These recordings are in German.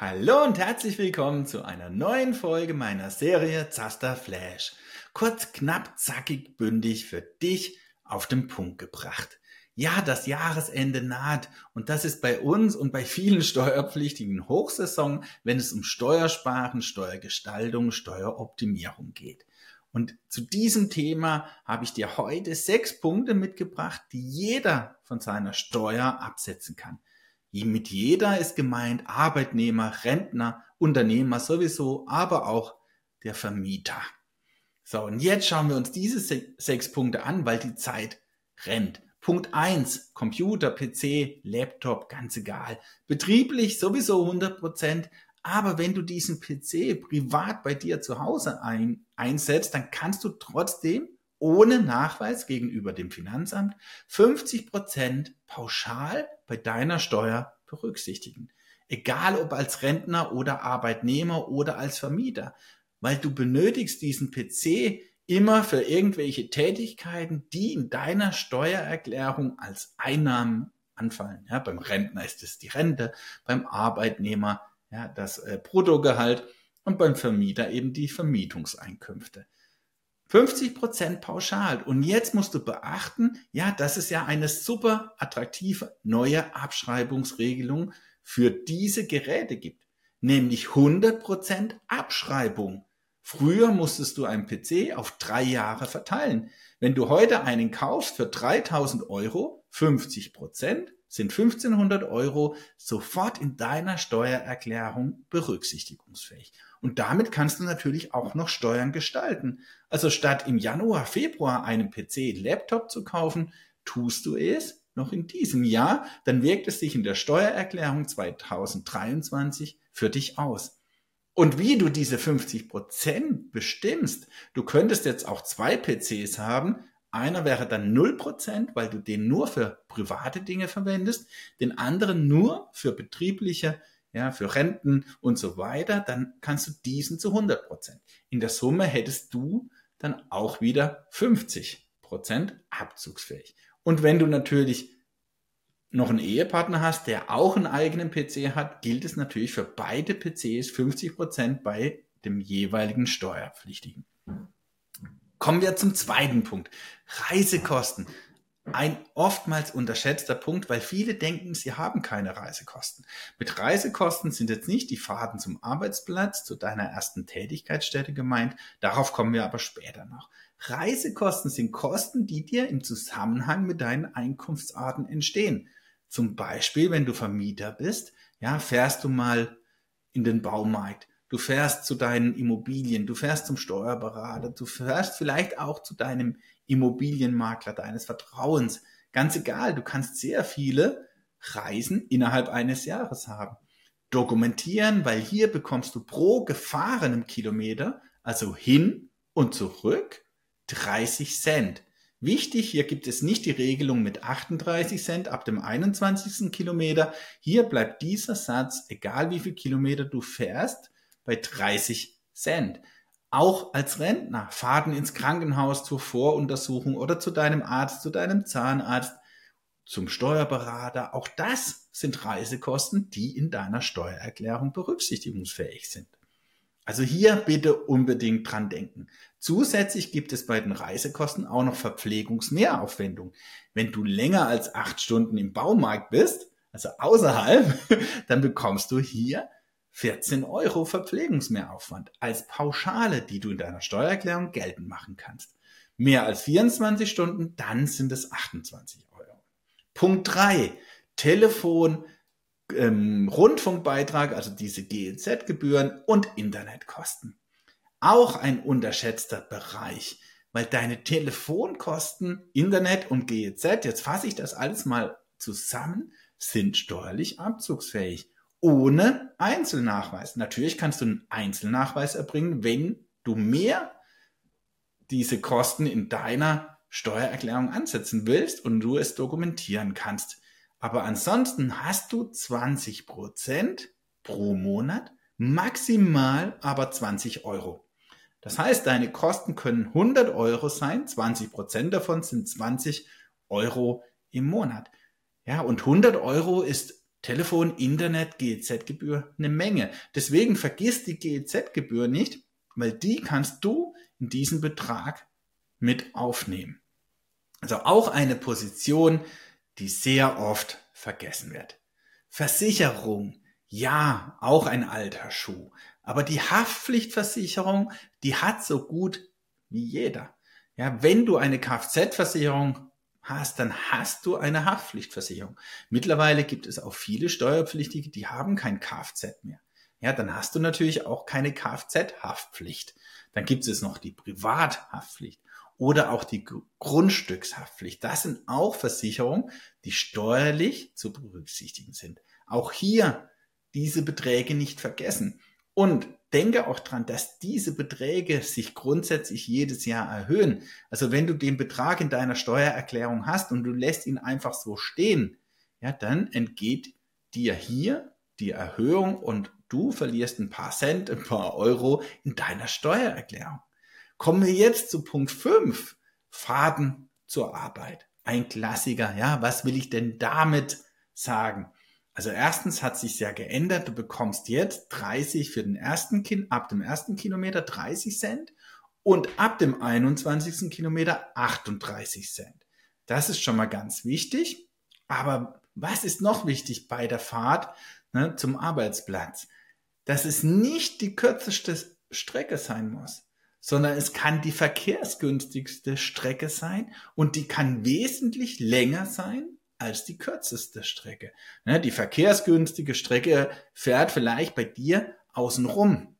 Hallo und herzlich willkommen zu einer neuen Folge meiner Serie Zaster Flash. Kurz, knapp, zackig, bündig für dich auf den Punkt gebracht. Ja, das Jahresende naht und das ist bei uns und bei vielen Steuerpflichtigen Hochsaison, wenn es um Steuersparen, Steuergestaltung, Steueroptimierung geht. Und zu diesem Thema habe ich dir heute sechs Punkte mitgebracht, die jeder von seiner Steuer absetzen kann. Mit jeder ist gemeint Arbeitnehmer, Rentner, Unternehmer sowieso, aber auch der Vermieter. So, und jetzt schauen wir uns diese sechs Punkte an, weil die Zeit rennt. Punkt eins: Computer, PC, Laptop, ganz egal. Betrieblich sowieso 100 Prozent. Aber wenn du diesen PC privat bei dir zu Hause ein, einsetzt, dann kannst du trotzdem ohne Nachweis gegenüber dem Finanzamt 50 Prozent pauschal bei deiner Steuer berücksichtigen. Egal ob als Rentner oder Arbeitnehmer oder als Vermieter, weil du benötigst diesen PC immer für irgendwelche Tätigkeiten, die in deiner Steuererklärung als Einnahmen anfallen. Ja, beim Rentner ist es die Rente, beim Arbeitnehmer ja, das äh, Bruttogehalt und beim Vermieter eben die Vermietungseinkünfte. 50 Prozent pauschal. Und jetzt musst du beachten, ja, dass es ja eine super attraktive neue Abschreibungsregelung für diese Geräte gibt. Nämlich 100 Prozent Abschreibung. Früher musstest du einen PC auf drei Jahre verteilen. Wenn du heute einen kaufst für 3000 Euro, 50 Prozent, sind 1500 Euro sofort in deiner Steuererklärung berücksichtigungsfähig. Und damit kannst du natürlich auch noch Steuern gestalten. Also statt im Januar, Februar einen PC, Laptop zu kaufen, tust du es noch in diesem Jahr, dann wirkt es sich in der Steuererklärung 2023 für dich aus. Und wie du diese 50 Prozent bestimmst, du könntest jetzt auch zwei PCs haben, einer wäre dann 0%, weil du den nur für private Dinge verwendest, den anderen nur für betriebliche, ja, für Renten und so weiter, dann kannst du diesen zu 100%. In der Summe hättest du dann auch wieder 50% abzugsfähig. Und wenn du natürlich noch einen Ehepartner hast, der auch einen eigenen PC hat, gilt es natürlich für beide PCs 50% bei dem jeweiligen Steuerpflichtigen. Kommen wir zum zweiten Punkt. Reisekosten. Ein oftmals unterschätzter Punkt, weil viele denken, sie haben keine Reisekosten. Mit Reisekosten sind jetzt nicht die Fahrten zum Arbeitsplatz, zu deiner ersten Tätigkeitsstätte gemeint. Darauf kommen wir aber später noch. Reisekosten sind Kosten, die dir im Zusammenhang mit deinen Einkunftsarten entstehen. Zum Beispiel, wenn du Vermieter bist, ja, fährst du mal in den Baumarkt du fährst zu deinen Immobilien, du fährst zum Steuerberater, du fährst vielleicht auch zu deinem Immobilienmakler deines Vertrauens. Ganz egal, du kannst sehr viele Reisen innerhalb eines Jahres haben. Dokumentieren, weil hier bekommst du pro gefahrenem Kilometer, also hin und zurück, 30 Cent. Wichtig, hier gibt es nicht die Regelung mit 38 Cent ab dem 21. Kilometer. Hier bleibt dieser Satz, egal wie viel Kilometer du fährst, bei 30 Cent. Auch als Rentner, Fahrten ins Krankenhaus zur Voruntersuchung oder zu deinem Arzt, zu deinem Zahnarzt, zum Steuerberater, auch das sind Reisekosten, die in deiner Steuererklärung berücksichtigungsfähig sind. Also hier bitte unbedingt dran denken. Zusätzlich gibt es bei den Reisekosten auch noch Verpflegungsmehraufwendungen. Wenn du länger als acht Stunden im Baumarkt bist, also außerhalb, dann bekommst du hier 14 Euro Verpflegungsmehraufwand als Pauschale, die du in deiner Steuererklärung geltend machen kannst. Mehr als 24 Stunden, dann sind es 28 Euro. Punkt 3. Telefon, ähm, Rundfunkbeitrag, also diese GEZ-Gebühren und Internetkosten. Auch ein unterschätzter Bereich, weil deine Telefonkosten, Internet und GEZ, jetzt fasse ich das alles mal zusammen, sind steuerlich abzugsfähig ohne Einzelnachweis. Natürlich kannst du einen Einzelnachweis erbringen, wenn du mehr diese Kosten in deiner Steuererklärung ansetzen willst und du es dokumentieren kannst. Aber ansonsten hast du 20 Prozent pro Monat, maximal aber 20 Euro. Das heißt, deine Kosten können 100 Euro sein, 20 Prozent davon sind 20 Euro im Monat. Ja, und 100 Euro ist Telefon, Internet, GEZ-Gebühr eine Menge. Deswegen vergiss die GEZ-Gebühr nicht, weil die kannst du in diesen Betrag mit aufnehmen. Also auch eine Position, die sehr oft vergessen wird. Versicherung, ja, auch ein alter Schuh. Aber die Haftpflichtversicherung, die hat so gut wie jeder. Ja, wenn du eine Kfz-Versicherung hast, dann hast du eine Haftpflichtversicherung. Mittlerweile gibt es auch viele Steuerpflichtige, die haben kein Kfz mehr. Ja, dann hast du natürlich auch keine Kfz-Haftpflicht. Dann gibt es noch die Privathaftpflicht oder auch die Grundstückshaftpflicht. Das sind auch Versicherungen, die steuerlich zu berücksichtigen sind. Auch hier diese Beträge nicht vergessen. Und denke auch dran, dass diese Beträge sich grundsätzlich jedes Jahr erhöhen. Also wenn du den Betrag in deiner Steuererklärung hast und du lässt ihn einfach so stehen, ja, dann entgeht dir hier die Erhöhung und du verlierst ein paar Cent, ein paar Euro in deiner Steuererklärung. Kommen wir jetzt zu Punkt 5. Faden zur Arbeit. Ein Klassiker. Ja, was will ich denn damit sagen? Also erstens hat sich sehr geändert. Du bekommst jetzt 30 für den ersten Kind, ab dem ersten Kilometer 30 Cent und ab dem 21. Kilometer 38 Cent. Das ist schon mal ganz wichtig. Aber was ist noch wichtig bei der Fahrt ne, zum Arbeitsplatz? Dass es nicht die kürzeste Strecke sein muss, sondern es kann die verkehrsgünstigste Strecke sein und die kann wesentlich länger sein als die kürzeste Strecke. Ne, die verkehrsgünstige Strecke fährt vielleicht bei dir außenrum.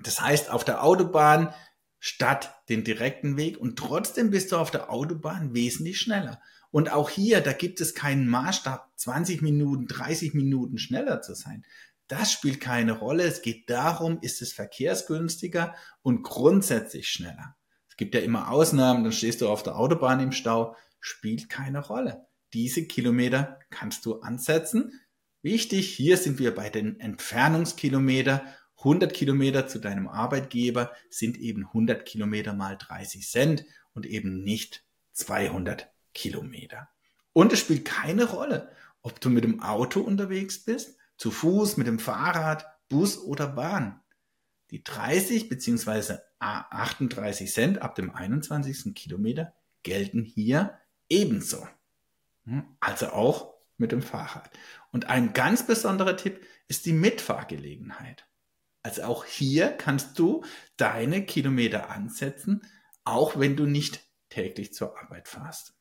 Das heißt, auf der Autobahn statt den direkten Weg und trotzdem bist du auf der Autobahn wesentlich schneller. Und auch hier, da gibt es keinen Maßstab, 20 Minuten, 30 Minuten schneller zu sein. Das spielt keine Rolle. Es geht darum, ist es verkehrsgünstiger und grundsätzlich schneller. Es gibt ja immer Ausnahmen, dann stehst du auf der Autobahn im Stau, spielt keine Rolle diese Kilometer kannst du ansetzen. Wichtig, hier sind wir bei den Entfernungskilometer. 100 Kilometer zu deinem Arbeitgeber sind eben 100 Kilometer mal 30 Cent und eben nicht 200 Kilometer. Und es spielt keine Rolle, ob du mit dem Auto unterwegs bist, zu Fuß, mit dem Fahrrad, Bus oder Bahn. Die 30 bzw. 38 Cent ab dem 21. Kilometer gelten hier ebenso. Hm? Also auch mit dem Fahrrad. Und ein ganz besonderer Tipp ist die Mitfahrgelegenheit. Also auch hier kannst du deine Kilometer ansetzen, auch wenn du nicht täglich zur Arbeit fahrst.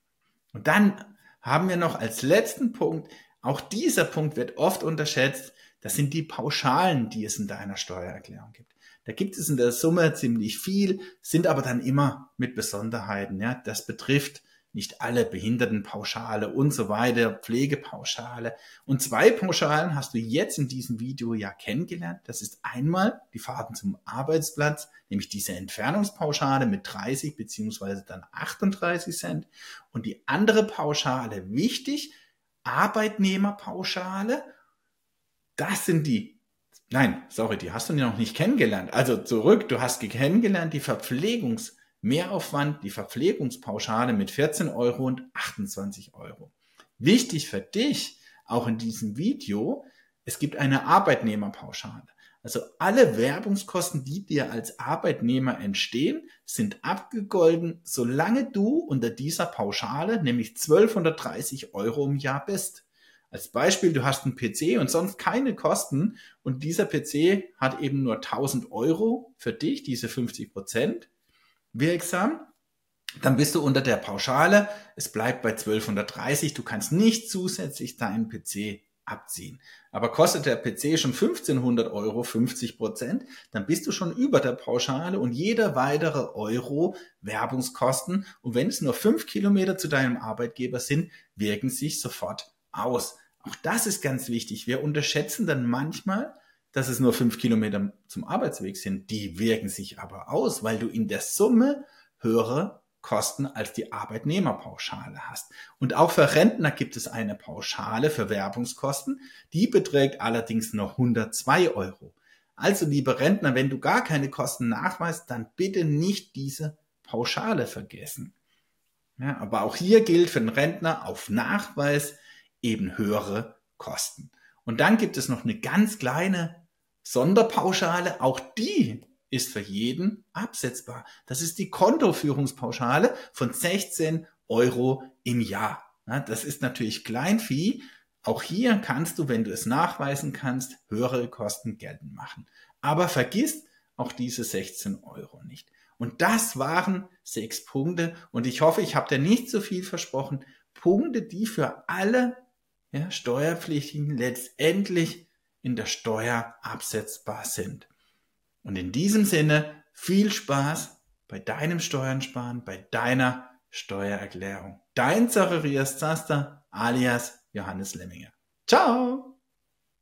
Und dann haben wir noch als letzten Punkt, auch dieser Punkt wird oft unterschätzt, das sind die Pauschalen, die es in deiner Steuererklärung gibt. Da gibt es in der Summe ziemlich viel, sind aber dann immer mit Besonderheiten. Ja, das betrifft nicht alle Behindertenpauschale und so weiter, Pflegepauschale. Und zwei Pauschalen hast du jetzt in diesem Video ja kennengelernt. Das ist einmal die Fahrten zum Arbeitsplatz, nämlich diese Entfernungspauschale mit 30 beziehungsweise dann 38 Cent. Und die andere Pauschale, wichtig, Arbeitnehmerpauschale, das sind die Nein, sorry, die hast du noch nicht kennengelernt. Also zurück, du hast kennengelernt die Verpflegungs- Mehraufwand die Verpflegungspauschale mit 14 Euro und 28 Euro. Wichtig für dich, auch in diesem Video, es gibt eine Arbeitnehmerpauschale. Also alle Werbungskosten, die dir als Arbeitnehmer entstehen, sind abgegolten, solange du unter dieser Pauschale, nämlich 1230 Euro im Jahr bist. Als Beispiel, du hast einen PC und sonst keine Kosten und dieser PC hat eben nur 1000 Euro für dich, diese 50 Prozent wirksam. Dann bist du unter der Pauschale. Es bleibt bei 1230. Du kannst nicht zusätzlich deinen PC abziehen. Aber kostet der PC schon 1500 Euro, 50 Prozent, dann bist du schon über der Pauschale und jeder weitere Euro Werbungskosten. Und wenn es nur fünf Kilometer zu deinem Arbeitgeber sind, wirken sich sofort aus. Auch das ist ganz wichtig. Wir unterschätzen dann manchmal, dass es nur fünf Kilometer zum Arbeitsweg sind. Die wirken sich aber aus, weil du in der Summe höhere Kosten als die Arbeitnehmerpauschale hast. Und auch für Rentner gibt es eine Pauschale für Werbungskosten. Die beträgt allerdings nur 102 Euro. Also, liebe Rentner, wenn du gar keine Kosten nachweist, dann bitte nicht diese Pauschale vergessen. Ja, aber auch hier gilt für den Rentner auf Nachweis eben höhere Kosten. Und dann gibt es noch eine ganz kleine Sonderpauschale. Auch die ist für jeden absetzbar. Das ist die Kontoführungspauschale von 16 Euro im Jahr. das ist natürlich Kleinvieh. Auch hier kannst du, wenn du es nachweisen kannst, höhere Kosten geltend machen. Aber vergiss auch diese 16 Euro nicht. Und das waren sechs Punkte. Und ich hoffe, ich habe dir nicht zu viel versprochen. Punkte, die für alle ja, Steuerpflichtigen letztendlich in der Steuer absetzbar sind. Und in diesem Sinne viel Spaß bei deinem Steuern sparen, bei deiner Steuererklärung. Dein Zacharias Zaster alias Johannes Lemminger. Ciao!